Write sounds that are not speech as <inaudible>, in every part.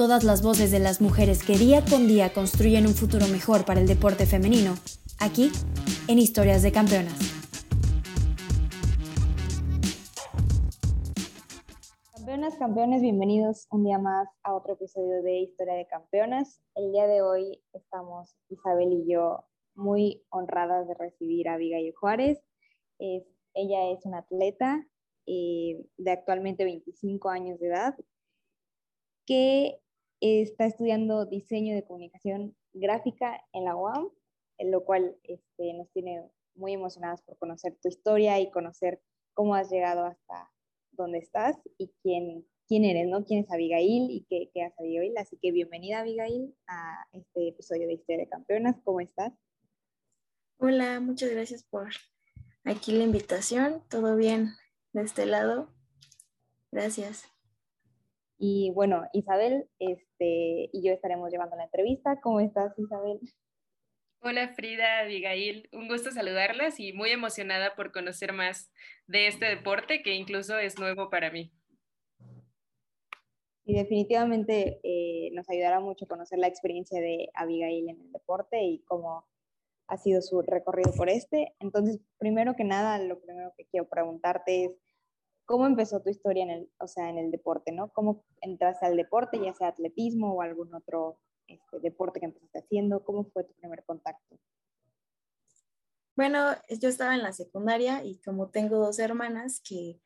todas las voces de las mujeres que día con día construyen un futuro mejor para el deporte femenino, aquí en Historias de Campeonas. Campeonas, campeones, bienvenidos un día más a otro episodio de Historia de Campeonas. El día de hoy estamos Isabel y yo muy honradas de recibir a Abigail Juárez. Ella es una atleta eh, de actualmente 25 años de edad que está estudiando diseño de comunicación gráfica en la UAM, en lo cual este, nos tiene muy emocionadas por conocer tu historia y conocer cómo has llegado hasta donde estás y quién, quién eres, ¿no? ¿Quién es Abigail y qué, qué hace Abigail? Así que bienvenida Abigail a este episodio de Historia de Campeonas. ¿Cómo estás? Hola, muchas gracias por aquí la invitación. ¿Todo bien de este lado? Gracias. Y bueno, Isabel este, y yo estaremos llevando la entrevista. ¿Cómo estás, Isabel? Hola Frida, Abigail, un gusto saludarlas y muy emocionada por conocer más de este deporte que incluso es nuevo para mí. Y definitivamente eh, nos ayudará mucho conocer la experiencia de Abigail en el deporte y cómo ha sido su recorrido por este. Entonces, primero que nada, lo primero que quiero preguntarte es, ¿Cómo empezó tu historia en el, o sea, en el deporte, no? ¿Cómo entraste al deporte, ya sea atletismo o algún otro este, deporte que empezaste haciendo? ¿Cómo fue tu primer contacto? Bueno, yo estaba en la secundaria y como tengo dos hermanas que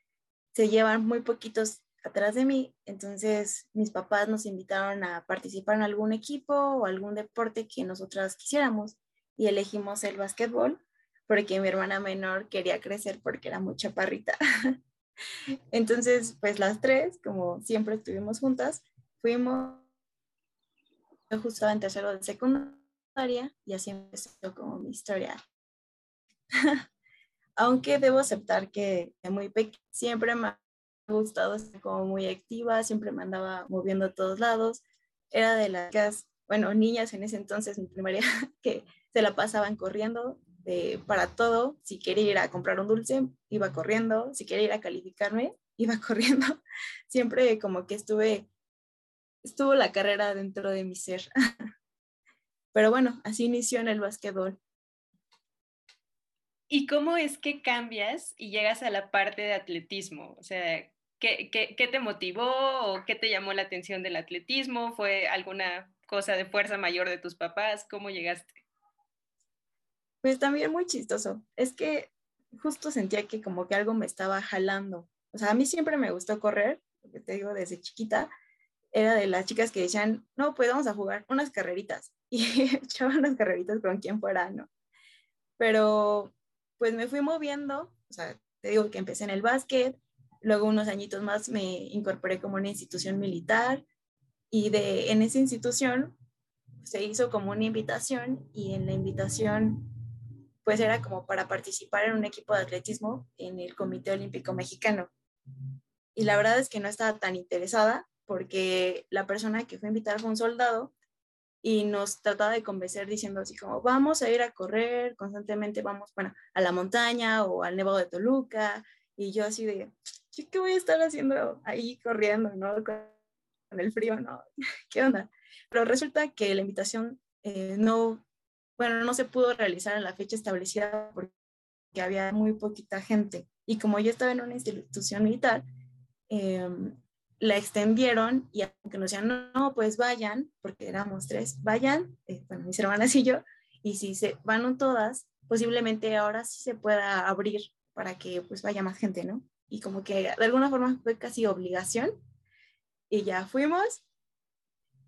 se llevan muy poquitos atrás de mí, entonces mis papás nos invitaron a participar en algún equipo o algún deporte que nosotras quisiéramos y elegimos el básquetbol porque mi hermana menor quería crecer porque era muy chaparrita. <laughs> <laughs> Entonces, pues las tres, como siempre estuvimos juntas, fuimos justo en tercero de secundaria y así empezó como mi historia. <laughs> Aunque debo aceptar que muy pequeña siempre me ha gustado estar como muy activa, siempre me andaba moviendo a todos lados. Era de las, bueno, niñas en ese entonces, en primaria, <laughs> que se la pasaban corriendo para todo. Si quería ir a comprar un dulce, iba corriendo. Si quería ir a calificarme, <laughs> iba corriendo. Siempre como que estuve, estuvo la carrera dentro de mi ser. <laughs> Pero bueno, así inició en el básquetbol. ¿Y cómo es que cambias y llegas a la parte de atletismo? O sea, ¿qué, qué, qué te motivó o qué te llamó la atención del atletismo? ¿Fue alguna cosa de fuerza mayor de tus papás? ¿Cómo llegaste? Pues también muy chistoso. Es que justo sentía que como que algo me estaba jalando. O sea, a mí siempre me gustó correr, porque te digo, desde chiquita, era de las chicas que decían, no, pues vamos a jugar unas carreritas. <laughs> Y echaban unas carreritas con quien fuera, ¿no? Pero pues me fui moviendo, o sea, te digo que empecé en el básquet, luego unos añitos más me incorporé como una institución militar y de en esa institución se hizo como una invitación y en la invitación pues era como para participar en un equipo de atletismo en el Comité Olímpico Mexicano. Y la verdad es que no estaba tan interesada porque la persona que fue invitada fue un soldado y nos trataba de convencer diciendo así como, vamos a ir a correr constantemente, vamos, bueno, a la montaña o al Nevado de Toluca. Y yo así de, ¿qué voy a estar haciendo ahí corriendo, no? Con el frío, ¿no? <laughs> ¿Qué onda? Pero resulta que la invitación eh, no bueno, no se pudo realizar en la fecha establecida porque había muy poquita gente. Y como yo estaba en una institución militar, em, la extendieron y aunque nos decían, no, pues vayan, porque éramos tres, vayan, eh, bueno, mis hermanas y yo, y si se van todas, posiblemente ahora sí se pueda abrir para que pues vaya más gente, ¿no? Y como que de alguna forma fue casi obligación y ya fuimos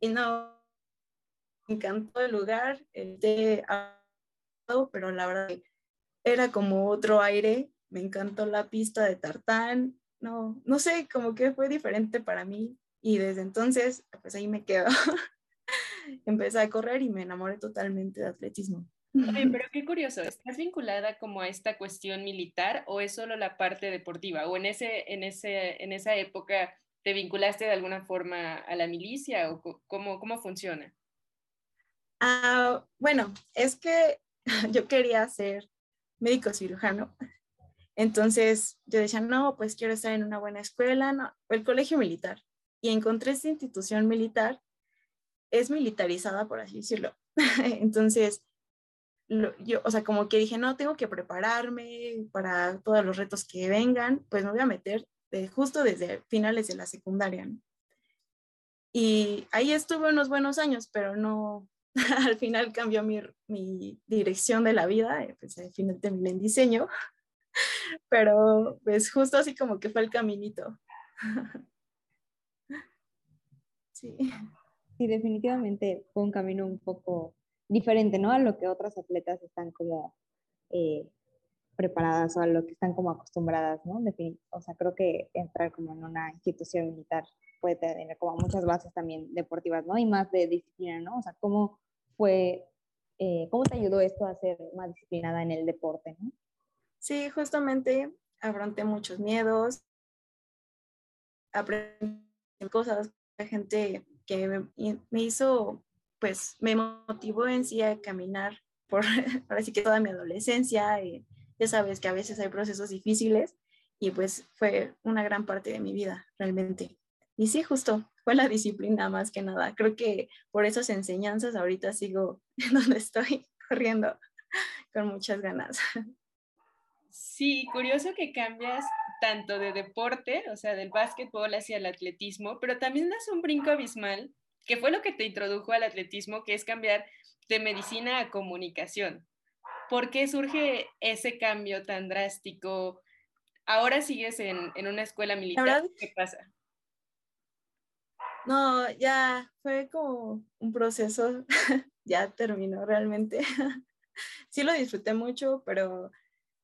y no, me encantó el lugar, este, pero la verdad era como otro aire, me encantó la pista de tartán, no, no sé, como que fue diferente para mí y desde entonces, pues ahí me quedo. <laughs> empecé a correr y me enamoré totalmente de atletismo. pero <laughs> qué curioso, ¿estás vinculada como a esta cuestión militar o es solo la parte deportiva? ¿O en, ese, en, ese, en esa época te vinculaste de alguna forma a la milicia o cómo, cómo funciona? Ah, bueno, es que <laughs> yo quería ser médico cirujano. Entonces yo decía, no, pues quiero estar en una buena escuela, no, el colegio militar. Y encontré esta institución militar, es militarizada, por así decirlo. <laughs> Entonces, yo, o sea, como que dije, no, tengo que prepararme para todos los retos que vengan, pues me voy a meter justo desde finales de la secundaria. Y ahí estuve unos buenos años, pero no, <laughs> al final cambió mi, mi dirección de la vida, eh, pues al final terminé en diseño, <laughs> pero pues justo así como que fue el caminito. <laughs> Sí. Sí, definitivamente fue un camino un poco diferente, ¿no? A lo que otras atletas están como eh, preparadas o a lo que están como acostumbradas, ¿no? O sea, creo que entrar como en una institución militar puede tener como muchas bases también deportivas, ¿no? Y más de disciplina, ¿no? O sea, ¿cómo fue, eh, cómo te ayudó esto a ser más disciplinada en el deporte, ¿no? Sí, justamente afronté muchos miedos, aprendí cosas, la gente que me, hizo pues me motivó en sí a caminar por, <laughs> ahora sí que toda mi adolescencia. Y ya sabes que a veces hay procesos difíciles y pues fue una gran parte de mi vida realmente. Y sí, justo, fue la disciplina más que nada. Creo que por esas enseñanzas ahorita sigo <laughs> en donde estoy corriendo con muchas ganas. Sí, curioso que cambias tanto de deporte, o sea, del básquetbol hacia el atletismo, pero también das un brinco abismal que fue lo que te introdujo al atletismo, que es cambiar de medicina a comunicación. ¿Por qué surge ese cambio tan drástico? Ahora sigues en, una escuela militar. ¿Qué pasa? No, ya fue como un proceso, <laughs> ya terminó realmente. <laughs> sí lo disfruté mucho, pero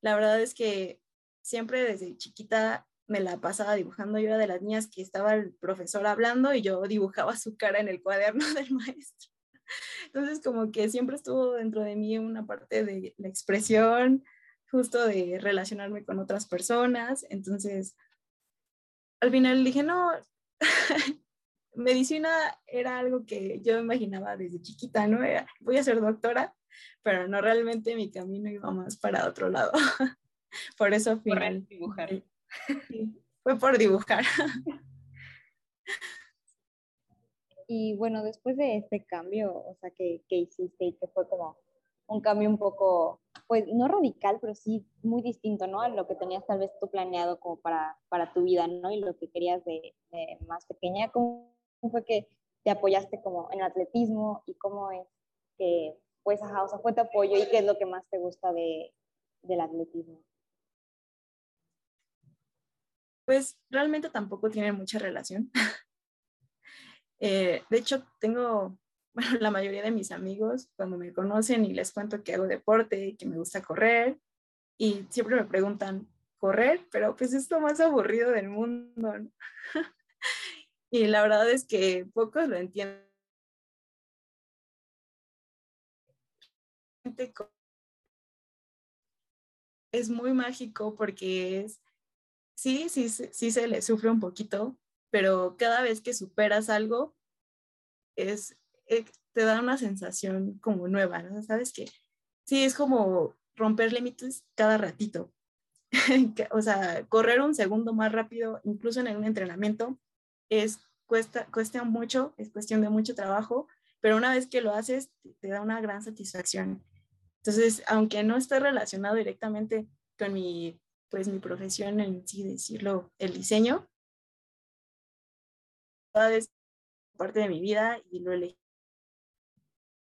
la verdad es que siempre desde chiquita me la pasaba dibujando. Yo era de las niñas que estaba el profesor hablando y yo dibujaba su cara en el cuaderno <laughs> del maestro. Entonces, como que siempre estuvo dentro de mí una parte de la expresión, justo de relacionarme con otras personas. Entonces, al final dije, no, medicina era algo que yo imaginaba desde chiquita, ¿no? voy a ser doctora, pero no realmente mi camino iba más para otro lado. <laughs> Por eso, al final, dibujar fue por dibujar. <laughs> Y bueno, después de este cambio, o sea, que, que hiciste y que fue como un cambio un poco, pues no radical, pero sí muy distinto, ¿no? A lo que tenías tal vez tú planeado como para, para tu vida, ¿no? Y lo que querías de, más pequeña. ¿Cómo fue que te apoyaste como en el atletismo y cómo es que, pues, ajá, o sea, fue tu apoyo y qué es lo que más te gusta de, del atletismo? pues realmente tampoco tienen mucha relación. <laughs> Eh, de hecho, tengo, <laughs> bueno, la mayoría de mis amigos cuando me conocen y les cuento que hago deporte que me gusta correr y siempre me preguntan, ¿correr? Pero pues es lo más aburrido del mundo. <laughs> y la verdad es que pocos lo entienden. Es muy mágico porque es sí, sí, sí se le sufre un poquito, pero cada vez que superas algo, es, eh, te da una sensación como nueva, ¿no? ¿Sabes que Sí, es como romper límites cada ratito. <laughs> o sea, correr un segundo más rápido, incluso en un entrenamiento, es, cuesta, cuesta mucho, es cuestión de mucho trabajo, pero una vez que lo haces, te da una gran satisfacción. Entonces, aunque no esté relacionado directamente con mi pues mi profesión en sí decirlo, el diseño. Es parte de mi vida y lo elegí.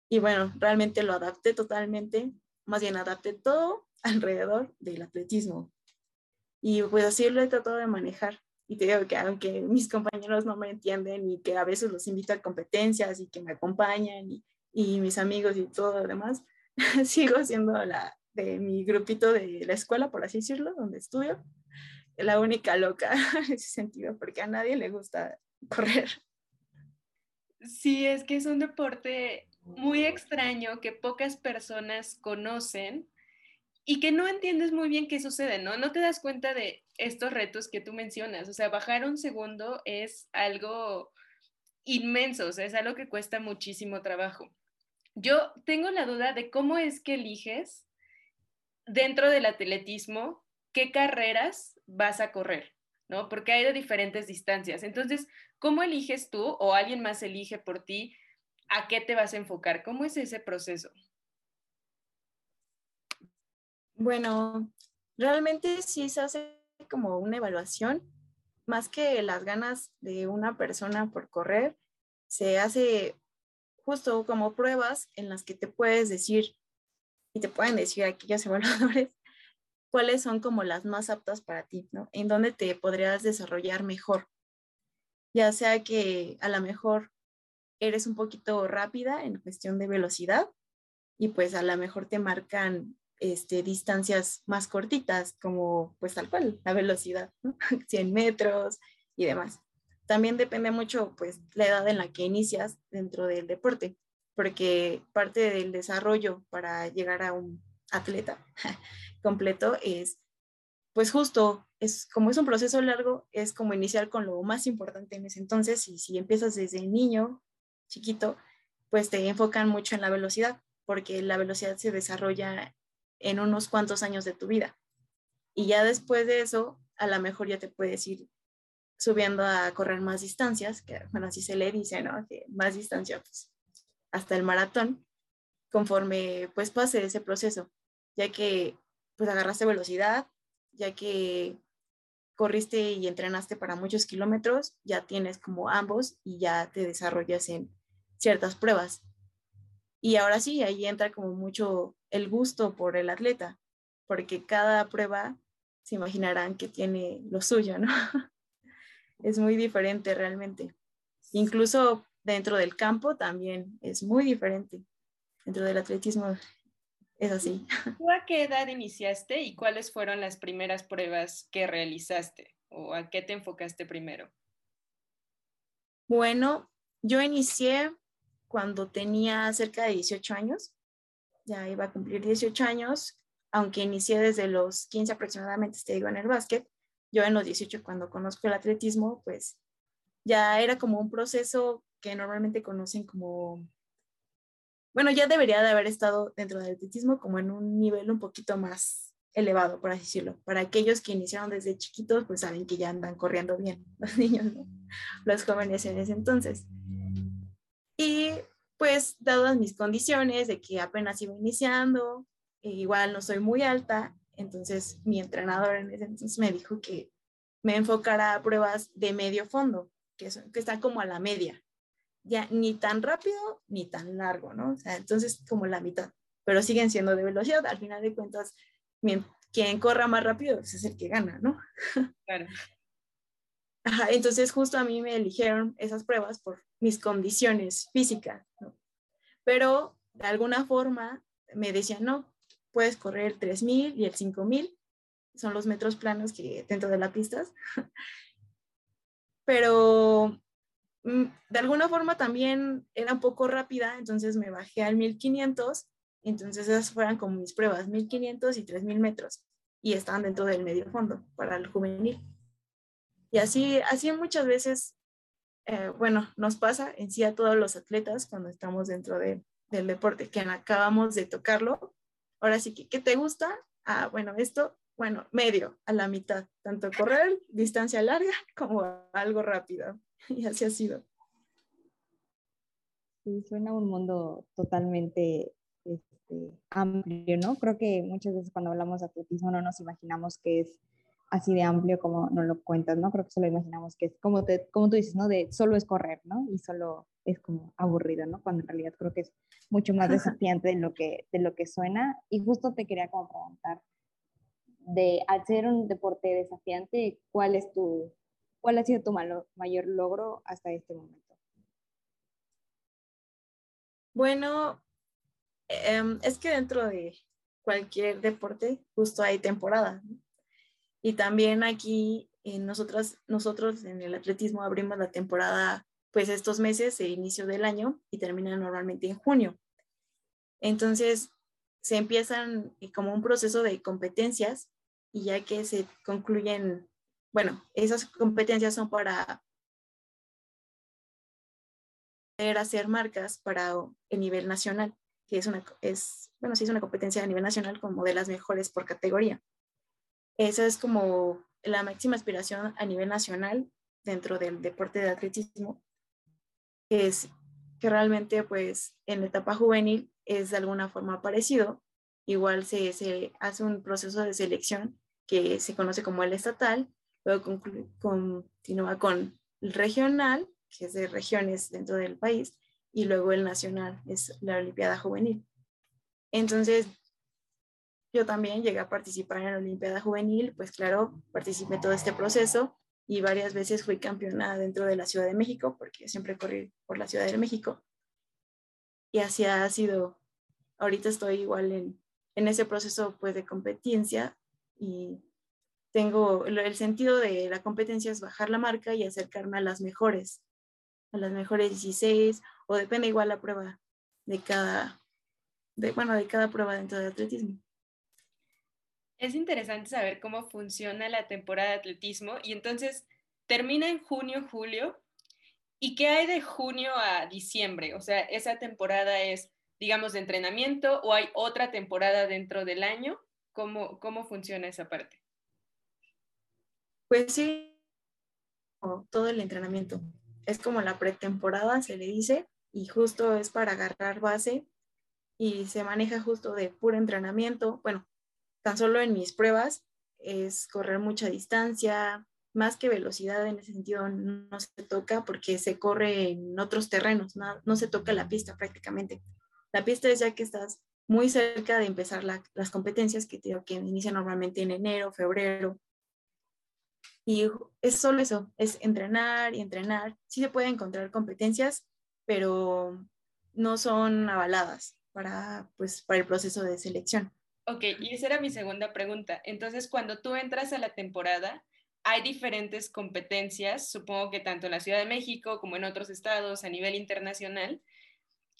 Y bueno, realmente lo adapté totalmente, más bien adapté todo <laughs> alrededor del atletismo. Y pues así lo he tratado de manejar. Y te digo que aunque mis compañeros no me entienden y que a veces los invito a competencias y que me acompañan y, y mis amigos y todo lo demás, <laughs> sigo siendo la, de mi grupito de la escuela, por así decirlo, donde estudio, la única loca <laughs> en ese sentido, porque a nadie le gusta correr. Sí, es que es un deporte muy extraño que pocas personas conocen y que no entiendes muy bien qué sucede, ¿no? No te das cuenta de estos retos que tú mencionas. O sea, bajar un segundo es algo inmenso, o sea, es algo que cuesta muchísimo trabajo. Yo tengo la duda de cómo es que eliges dentro del atletismo qué carreras vas a correr, ¿no? Porque hay de diferentes distancias. Entonces, ¿cómo eliges tú o alguien más elige por ti a qué te vas a enfocar? ¿Cómo es ese proceso? Bueno, realmente sí se hace como una evaluación, más que las ganas de una persona por correr, se hace justo como pruebas en las que te puedes decir y te pueden decir aquellos <laughs> evaluadores cuáles son como las más aptas para ti, ¿no? En dónde te podrías desarrollar mejor. Ya sea que a lo mejor eres un poquito rápida en cuestión de velocidad y pues a lo mejor te marcan este, distancias más cortitas, como pues tal cual, la velocidad, 100 <laughs> metros y demás. También depende mucho pues la edad en la que inicias dentro del deporte, porque parte del desarrollo para llegar a un atleta <laughs> completo es, pues justo, es como es un proceso largo, es como iniciar con lo más importante en ese entonces y si empiezas desde niño, chiquito, pues te enfocan mucho en la velocidad, porque la velocidad se desarrolla en unos cuantos años de tu vida. Y ya después de eso, a lo mejor ya te puedes ir subiendo a correr más distancias, que bueno, así se le dice, ¿no? Más distancia, pues, hasta el maratón, conforme pues pase ese proceso, ya que pues agarraste velocidad, ya que corriste y entrenaste para muchos kilómetros, ya tienes como ambos y ya te desarrollas en ciertas pruebas. Y ahora sí, ahí entra como mucho el gusto por el atleta, porque cada prueba se imaginarán que tiene lo suyo, ¿no? <laughs> es muy diferente realmente. Incluso dentro del campo también es muy diferente. Dentro del atletismo es así. <laughs> ¿Tú a qué edad iniciaste y cuáles fueron las primeras pruebas que realizaste o a qué te enfocaste primero? Bueno, yo inicié cuando tenía cerca de 18 años. Ya iba a cumplir 18 años, aunque inicié desde los 15 aproximadamente, te digo, en el básquet. Yo en los 18, cuando conozco el atletismo, pues ya era como un proceso que normalmente conocen como bueno, ya debería de haber estado dentro del atletismo como en un nivel un poquito más elevado, por así decirlo. Para aquellos que iniciaron desde chiquitos, pues saben que ya andan corriendo bien <laughs> los niños, los jóvenes en ese entonces. Pues, dadas mis condiciones de que apenas iba iniciando, e igual no soy muy alta, entonces mi entrenador en ese entonces me dijo que me enfocara a pruebas de medio fondo, que, son, que están como a la media, ya ni tan rápido ni tan largo, ¿no? O sea, entonces como la mitad, pero siguen siendo de velocidad. Al final de cuentas, quien corra más rápido pues, es el que gana, ¿no? Claro. Ajá, entonces justo a mí me eligieron esas pruebas por mis condiciones físicas. Pero de alguna forma me decían, no, puedes correr el 3000 y el 5000, son los metros planos que dentro de la pista. <laughs> Pero Mm, de alguna forma también era un poco rápida, entonces me bajé al 1500, entonces esas fueron como mis pruebas, 1500 y 3000 metros, y estaban dentro del medio fondo para el juvenil. Y así, así muchas veces, eh, bueno, nos pasa en sí a todos los atletas cuando estamos dentro del deporte, que acabamos de tocarlo. Ahora sí ¿qué te gusta? Ah, bueno, esto, bueno, medio, a la mitad, tanto correr, distancia larga <laughs> como algo rápido. y así ha sido. Sí, suena un mundo totalmente este, amplio, ¿no? Creo que muchas veces cuando hablamos de atletismo no nos imaginamos que es así de amplio como nos lo cuentas, ¿no? Creo que solo imaginamos que es como, te, como tú dices, ¿no? De solo es correr, ¿no? Y solo es como aburrido, ¿no? Cuando en realidad creo que es mucho más desafiante de lo que, de lo que suena. Y justo te quería como preguntar, de al ser un deporte desafiante, ¿cuál es tu, ¿Cuál ha sido tu mayor logro hasta este momento? Bueno, em, es que dentro de cualquier deporte justo hay temporada. Y también aquí nosotros, nosotros en el atletismo abrimos la temporada pues estos meses de inicio del año y terminan normalmente en junio. Entonces, se empiezan eh, como un proceso de competencias y ya que se concluyen, bueno, esas competencias son para hacer marcas para el nivel nacional, que es una, es, bueno, sí es una competencia a nivel nacional como de las mejores por categoría. Esa es como la máxima aspiración a nivel nacional dentro del deporte de atletismo, es que realmente pues en la etapa juvenil es de alguna forma parecido. Igual se, se hace un proceso de selección que se conoce como el estatal, luego continúa con el regional, que es de regiones dentro del país, y luego el nacional, es la Olimpiada Juvenil. Entonces, yo también llegué a participar en la Olimpiada Juvenil, pues claro, participé todo este proceso y varias veces fui campeona dentro de la Ciudad de México, porque siempre corrí por la Ciudad de México. Y así ha sido, ahorita estoy igual en, en ese proceso pues de competencia y tengo el sentido de la competencia es bajar la marca y acercarme a las mejores, a las mejores 16 o depende igual la prueba de cada, de, bueno, de cada prueba dentro de atletismo. Es interesante saber cómo funciona la temporada de atletismo y entonces termina en junio, julio. ¿Y qué hay de junio a diciembre? O sea, esa temporada es, digamos, de entrenamiento o hay otra temporada dentro del año. ¿Cómo, cómo funciona esa parte? Pues sí, todo el entrenamiento. Es como la pretemporada, se le dice, y justo es para agarrar base y se maneja justo de puro entrenamiento. Bueno, tan solo en mis pruebas es correr mucha distancia, más que velocidad en ese sentido no se toca porque se corre en otros terrenos, no, se toca la pista prácticamente. La pista es ya que estás muy cerca de empezar las competencias que, que inician normalmente en enero, febrero. Y es solo eso, es entrenar y entrenar. Sí se puede encontrar competencias, pero no son avaladas para, pues, para el proceso de selección. Ok, y esa era mi segunda pregunta. Entonces, cuando tú entras a la temporada, hay diferentes competencias, supongo que tanto en la Ciudad de México como en otros estados a nivel internacional.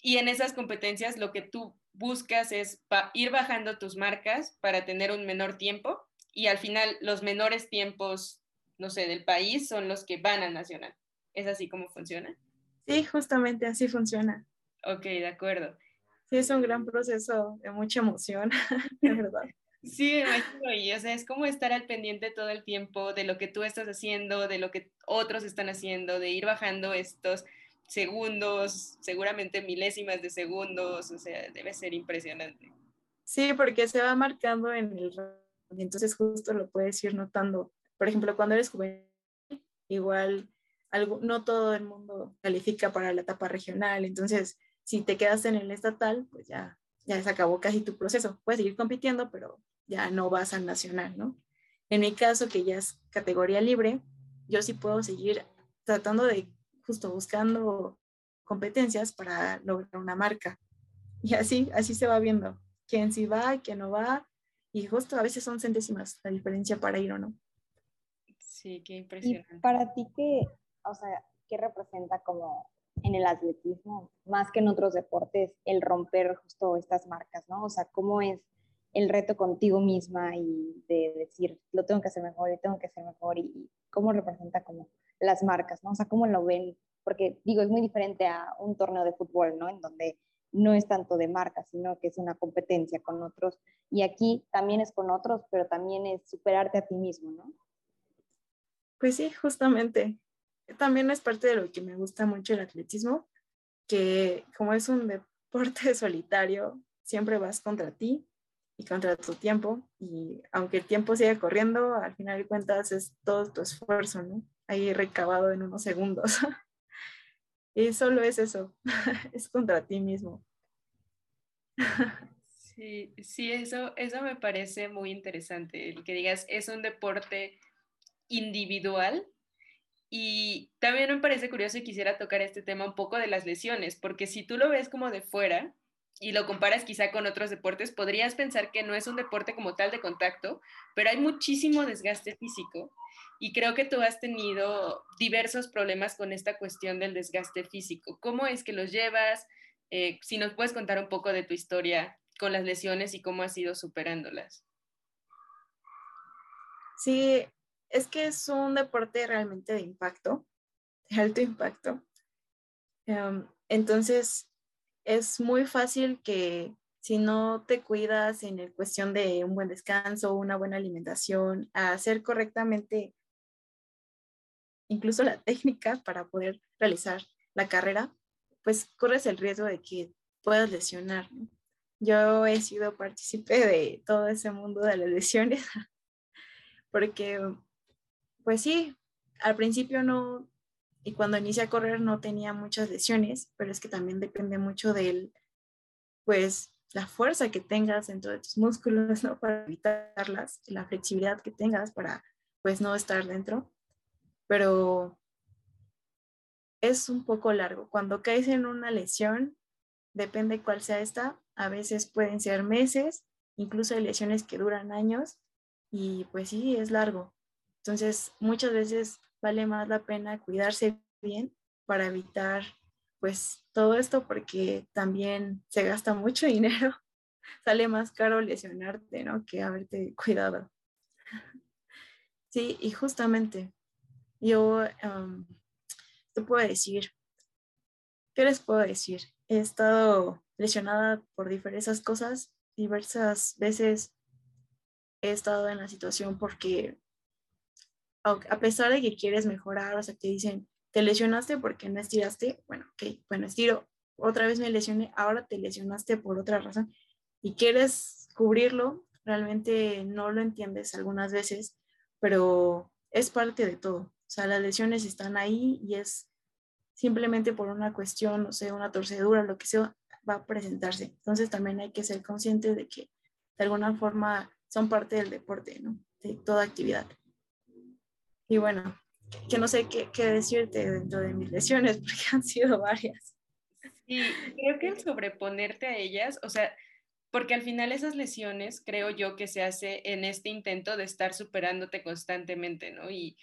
Y en esas competencias lo que tú buscas es ir bajando tus marcas para tener un menor tiempo y al final los menores tiempos, no sé, del país son los que van al nacional. ¿Es así como funciona? Sí, justamente así funciona. Ok, de acuerdo sí es un gran proceso de mucha emoción, <laughs> de verdad. Sí, imagino, y o sea, es como estar al pendiente todo el tiempo de lo que tú estás haciendo, de lo que otros están haciendo, de ir bajando estos segundos, seguramente milésimas de segundos, o sea, debe ser impresionante. Sí, porque se va marcando en el entonces justo lo puedes ir notando. Por ejemplo, cuando eres juvenil, igual algo, no todo el mundo califica para la etapa regional, entonces si te quedas en el estatal, pues ya, ya se acabó casi tu proceso. Puedes seguir compitiendo, pero ya no vas al nacional, ¿no? En mi caso, que ya es categoría libre, yo sí puedo seguir tratando de, justo buscando competencias para lograr una marca. Y así, así se va viendo quién sí va, quién no va. Y justo a veces son centésimas la diferencia para ir o no. Sí, qué impresionante. ¿Y para ti qué, o sea, qué representa como en el atletismo, más que en otros deportes, el romper justo estas marcas, ¿no? O sea, cómo es el reto contigo misma y de decir, lo tengo que hacer mejor y tengo que hacer mejor y, cómo representa como las marcas, ¿no? O sea, cómo lo ven, porque digo, es muy diferente a un torneo de fútbol, ¿no? En donde no es tanto de marcas, sino que es una competencia con otros. Y aquí también es con otros, pero también es superarte a ti mismo, ¿no? Pues sí, justamente también es parte de lo que me gusta mucho el atletismo, que como es un deporte <laughs> solitario, siempre vas contra ti y contra tu tiempo y aunque el tiempo siga corriendo, al final de cuentas es todo tu esfuerzo, ¿no? Ahí recabado en unos segundos. <laughs> y solo es eso, <laughs> es contra ti mismo. Sí, sí, eso, eso me parece muy interesante, el que digas, es un deporte individual, y también me parece curioso y quisiera tocar este tema un poco de las lesiones, porque si tú lo ves como de fuera, y lo comparas quizá con otros deportes, podrías pensar que no es un deporte como tal de contacto, pero hay muchísimo desgaste físico y creo que tú has tenido diversos problemas con esta cuestión del desgaste físico. ¿Cómo es que los llevas? Eh, si nos puedes contar un poco de tu historia con las lesiones y cómo has ido superándolas. Sí, es que es un deporte realmente de impacto, de alto impacto. Em, entonces, es muy fácil que si no te cuidas en el cuestión de un buen descanso, una buena alimentación, hacer correctamente incluso la <laughs> técnica para poder realizar la carrera, pues corres el riesgo de que puedas lesionar. Yo he sido partícipe de todo ese mundo de las <laughs> lesiones, porque, pues sí, al principio no, y cuando inicié a correr no tenía muchas lesiones, pero es que también depende mucho del, pues, la fuerza que tengas dentro de tus músculos, ¿no? Para evitarlas, la flexibilidad que tengas para, pues, no estar dentro. Pero es un poco largo. Cuando caes en una lesión, depende cuál sea esta, a veces pueden ser meses, incluso hay lesiones que duran años y pues sí, es largo. Entonces, muchas veces vale más la pena cuidarse bien para evitar pues todo esto porque también se gasta mucho <laughs> dinero. Sale más caro lesionarte, ¿no? Que haberte cuidado. Sí, y justamente yo te puedo decir, ¿qué les puedo decir? He estado lesionada por diversas cosas, diversas veces he estado en la situación porque a pesar de que quieres mejorar, o sea, te dicen, te lesionaste porque no estiraste, bueno, ok, bueno, estiro, otra vez me lesioné, ahora te lesionaste por otra razón y quieres cubrirlo, realmente no lo entiendes algunas veces, pero es parte de todo. O sea, las lesiones están ahí y es simplemente por una cuestión, no sé, una torcedura, lo que sea, va a presentarse. Entonces también hay que ser consciente de que de alguna forma son parte del deporte, ¿no? De toda actividad. Y bueno, que no sé qué, qué decirte dentro de mis lesiones, <laughs> porque han sido varias. Y creo que el sobreponerte a ellas, o sea, porque al final esas lesiones creo yo que se hace en este intento de estar superándote constantemente, ¿no? Y,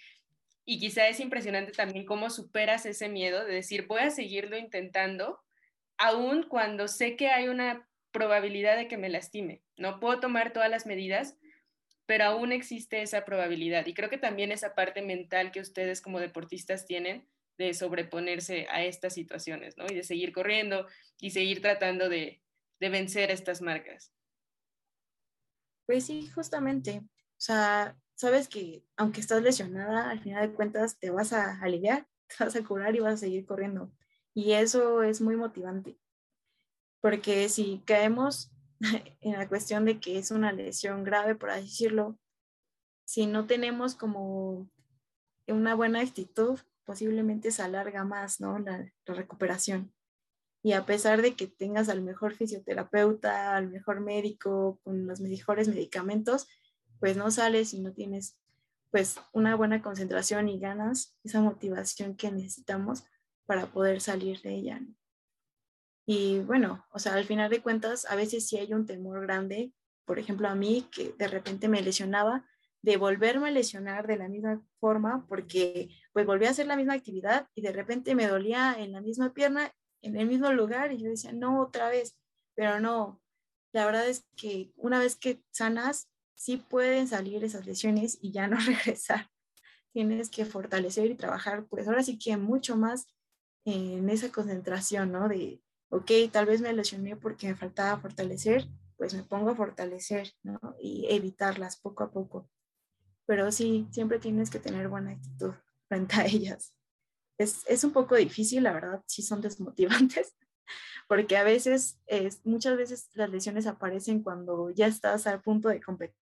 y quizá es impresionante también cómo superas ese miedo de decir, voy a seguirlo intentando, aun cuando sé que hay una probabilidad de que me lastime. No puedo tomar todas las medidas, pero aún existe esa probabilidad. Y creo que también esa parte mental que ustedes como deportistas tienen de sobreponerse a estas situaciones, ¿no? Y de seguir corriendo y seguir tratando de, de vencer estas marcas. Pues sí, justamente. O sea, sabes que aunque estás lesionada, al final de cuentas te vas a aliviar, <laughs> te vas a curar y vas a seguir corriendo. Y eso es muy motivante. Porque si caemos <laughs> en la cuestión de que es una lesión grave, por así decirlo, si no tenemos como una buena actitud, posiblemente se alarga más, ¿no? La, recuperación. Y a pesar de que tengas al mejor fisioterapeuta, al mejor médico, con los mejores medicamentos, pues no sales si no tienes pues una buena concentración y ganas, esa motivación que necesitamos para poder salir de ella. Y bueno, o sea, al final de cuentas, a veces sí hay un temor grande, por ejemplo, a mí que de repente me lesionaba, de volverme a lesionar de la misma forma, porque pues volví a hacer la misma actividad y de repente me dolía en la misma pierna, en el mismo lugar, y yo decía, no, otra vez, pero no, la verdad es que una vez que sanas, sí pueden salir esas lesiones y ya no <laughs> regresar. Tienes que fortalecer y trabajar, pues ahora sí que mucho más en esa concentración, ¿no? De, ok, tal vez me lesioné porque me faltaba fortalecer, pues me pongo a fortalecer, ¿no? Y evitarlas poco a poco. Pero sí, siempre tienes que tener buena actitud <laughs> frente a ellas. Es, es un poco difícil, la verdad, sí son desmotivantes, <laughs> porque a veces, es, muchas veces las lesiones aparecen cuando ya estás al punto de competir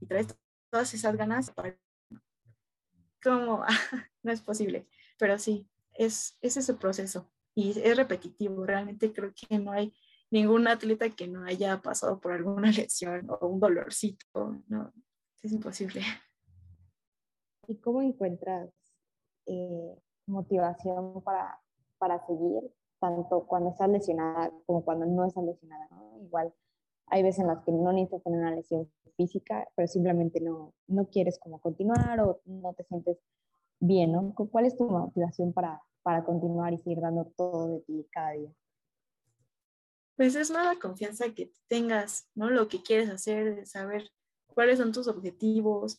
y traes todas esas ganas, como <laughs> no es posible, pero sí, es, es ese proceso y es repetitivo. Realmente creo que no hay ningún atleta que no haya pasado por alguna <laughs> lesión o un dolorcito, no, es imposible. ¿Y cómo encuentras eh, motivación para, para seguir tanto cuando estás lesionada como cuando no estás lesionada, ¿no? Igual hay veces en las que no necesitas tener una lesión física, pero simplemente no, no quieres como continuar o no te sientes bien, ¿no? ¿Cuál es tu motivación para, para continuar y seguir dando todo de ti cada día? Pues es más la confianza que tengas, ¿no? Lo que quieres hacer, saber cuáles son tus objetivos,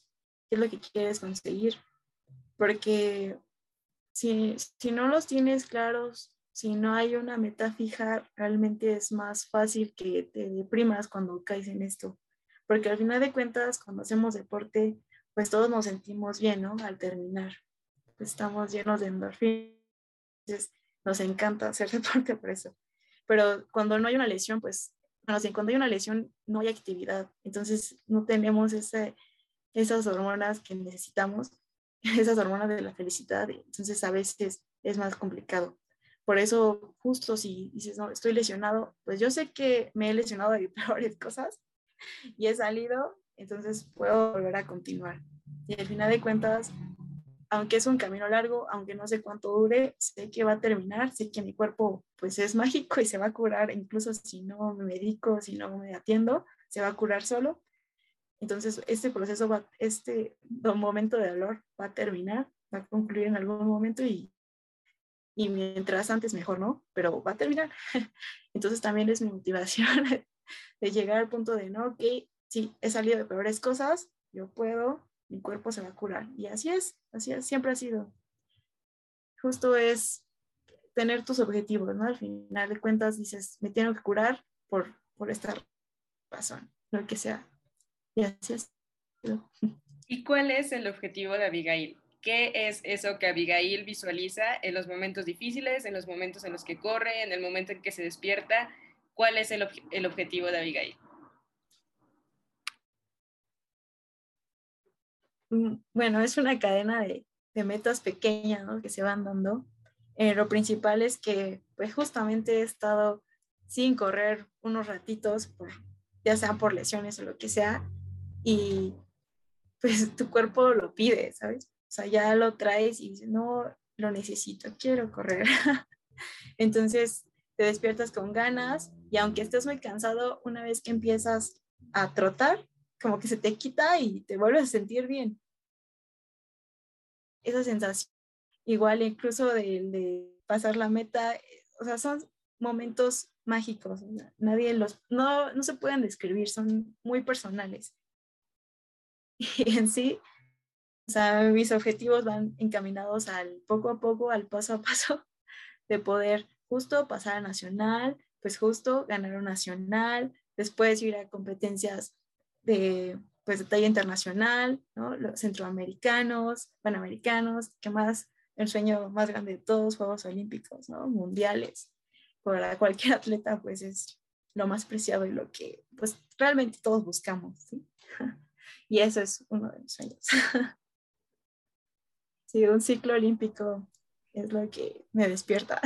qué es lo que quieres conseguir. Porque si, si no los tienes claros, si no hay una meta fija, realmente es más fácil que te deprimas cuando caes en esto. Porque al final de cuentas, cuando hacemos deporte, pues todos nos sentimos bien, ¿no? Al terminar. Pues estamos llenos de endorfinas. Nos encanta hacer <laughs> deporte por eso. Pero cuando no hay una lesión, pues, bueno, cuando hay una lesión no hay actividad. Entonces no tenemos ese, esas hormonas que necesitamos, <laughs> esas hormonas de la felicidad. Entonces a veces es más complicado. Por eso, justo si dices, no, estoy lesionado, pues yo sé que me he lesionado de <laughs> peores cosas y he salido, entonces puedo volver a continuar. Y al final de cuentas, aunque es un camino largo, aunque no sé cuánto dure, sé que va a terminar, sé que mi cuerpo pues es mágico y se va a curar, incluso si no me medico, si no me atiendo, se va a curar solo. Entonces, este proceso, va, este momento de dolor va a terminar, va a concluir en algún momento y y mientras antes mejor, ¿no? Pero va a terminar. <laughs> Entonces también es mi motivación <laughs> de llegar al punto de, no, ok, sí, he salido de peores cosas, yo puedo, mi cuerpo se va a curar. Y así es, así es, siempre ha sido. Justo es tener tus objetivos, ¿no? Al final de cuentas dices, me tengo que curar por, por esta razón, lo que sea. Y así es. ¿Y cuál es el objetivo de Abigail? ¿Qué es eso que Abigail visualiza en los momentos difíciles, en los momentos en los que corre, en el momento en que se despierta? ¿Cuál es el, el objetivo de Abigail? Bueno, es una cadena de, metas pequeñas ¿no? que se van dando. Eh, lo principal es que pues justamente he estado sin correr unos ratitos, ya sea por lesiones o lo que sea, y pues tu cuerpo lo pide, ¿sabes? O sea, ya lo traes y dices, no, lo necesito, quiero correr. <laughs> Entonces te despiertas con ganas y aunque estés muy cansado, una vez que empiezas a trotar, como que se te quita y te vuelves a sentir bien. Esa sensación, igual incluso de, pasar la meta, o sea, son momentos mágicos, nadie los, no, no se pueden describir, son muy personales. <laughs> Y en sí, o sea, mis objetivos van encaminados al poco a poco, al paso a paso, <laughs> de poder justo pasar a nacional, pues justo ganar un nacional, después ir a competencias de, pues, de talla internacional, ¿no? Los centroamericanos, panamericanos, que más, el sueño más grande de todos, Juegos Olímpicos, ¿no? Mundiales. Para cualquier <laughs> atleta, pues es lo más preciado y lo que, pues, realmente todos buscamos, ¿sí? <laughs> Y eso es uno de mis sueños. <laughs> Sí, un ciclo olímpico es lo que me despierta.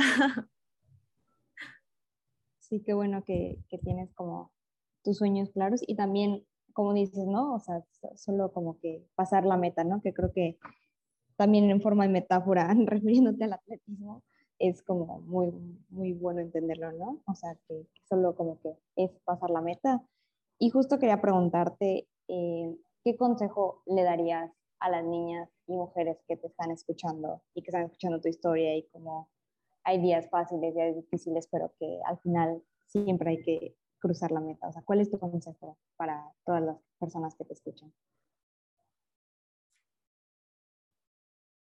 Sí, qué bueno que, que tienes como tus sueños claros y también, como dices, ¿no? O sea, solo como que pasar la meta, ¿no? Que creo que también en forma de metáfora, <laughs> refiriéndote al atletismo, es como muy, muy bueno entenderlo, ¿no? O sea, que solo como que es pasar la meta. Y justo quería preguntarte, eh, ¿qué consejo le darías a las niñas y mujeres que te están escuchando y que están escuchando tu historia y como hay días fáciles, días difíciles, pero que al final siempre hay que cruzar la meta. O sea, ¿cuál es tu consejo para todas las personas que te escuchan?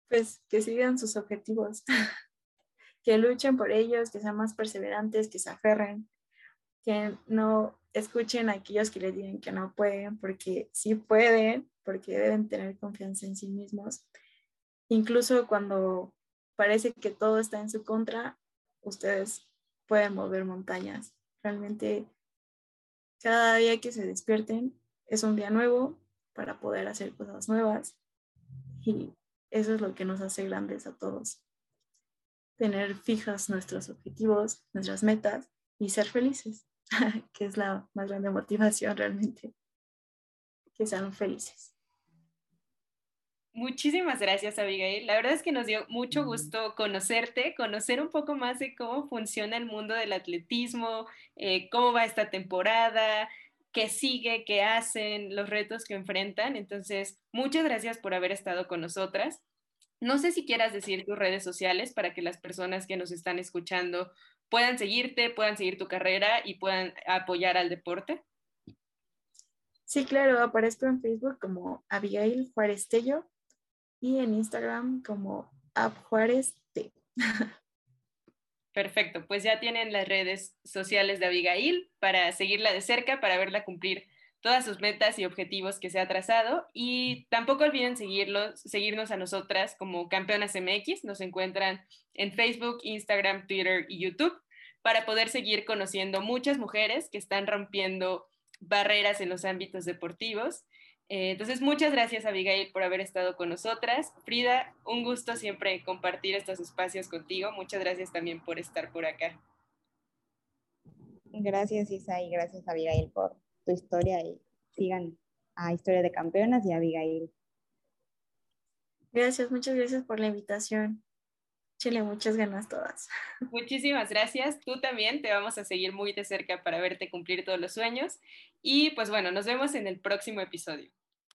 Pues que sigan sus objetivos, <laughs> que luchen por ellos, que sean más perseverantes, que se aferren, que no escuchen a aquellos que les digan que no pueden, porque sí pueden, porque deben tener confianza en sí mismos. Incluso cuando parece que todo está en su contra, ustedes pueden mover montañas. Realmente cada día que se despierten es un día nuevo para poder hacer cosas nuevas y eso es lo que nos hace grandes a todos. Tener fijas nuestros objetivos, nuestras metas y ser felices, <laughs> que es la más grande motivación realmente, que sean felices. Muchísimas gracias, Abigail. La verdad es que nos dio mucho gusto conocerte, conocer un poco más de cómo funciona el mundo del atletismo, eh, cómo va esta temporada, qué sigue, qué hacen, los retos que enfrentan. Entonces, muchas gracias por haber estado con nosotras. No sé si quieras decir tus redes sociales para que las personas que nos están escuchando puedan seguirte, puedan seguir tu carrera y puedan apoyar al deporte. Sí, claro, aparezco en Facebook como Abigail Juárez Tello y en Instagram como Juárez <laughs> Perfecto, pues ya tienen las redes sociales de Abigail para seguirla de cerca, para verla cumplir todas sus metas y objetivos que se ha trazado. Y tampoco olviden seguirlos, seguirnos a nosotras como Campeonas MX. Nos encuentran en Facebook, Instagram, Twitter y YouTube para poder seguir conociendo muchas mujeres que están rompiendo barreras en los ámbitos deportivos. Eh, entonces, muchas gracias Abigail por haber estado con nosotras. Frida, un gusto siempre compartir estos espacios contigo. Muchas gracias también por estar por acá. Gracias Isa y gracias Abigail por tu historia y sigan a Historia de Campeonas y a Abigail. Gracias, muchas gracias por la invitación. Muchas ganas todas. <laughs> Muchísimas gracias. Tú también te vamos a seguir muy de cerca para verte cumplir todos los sueños. Y pues bueno, nos vemos en el próximo episodio.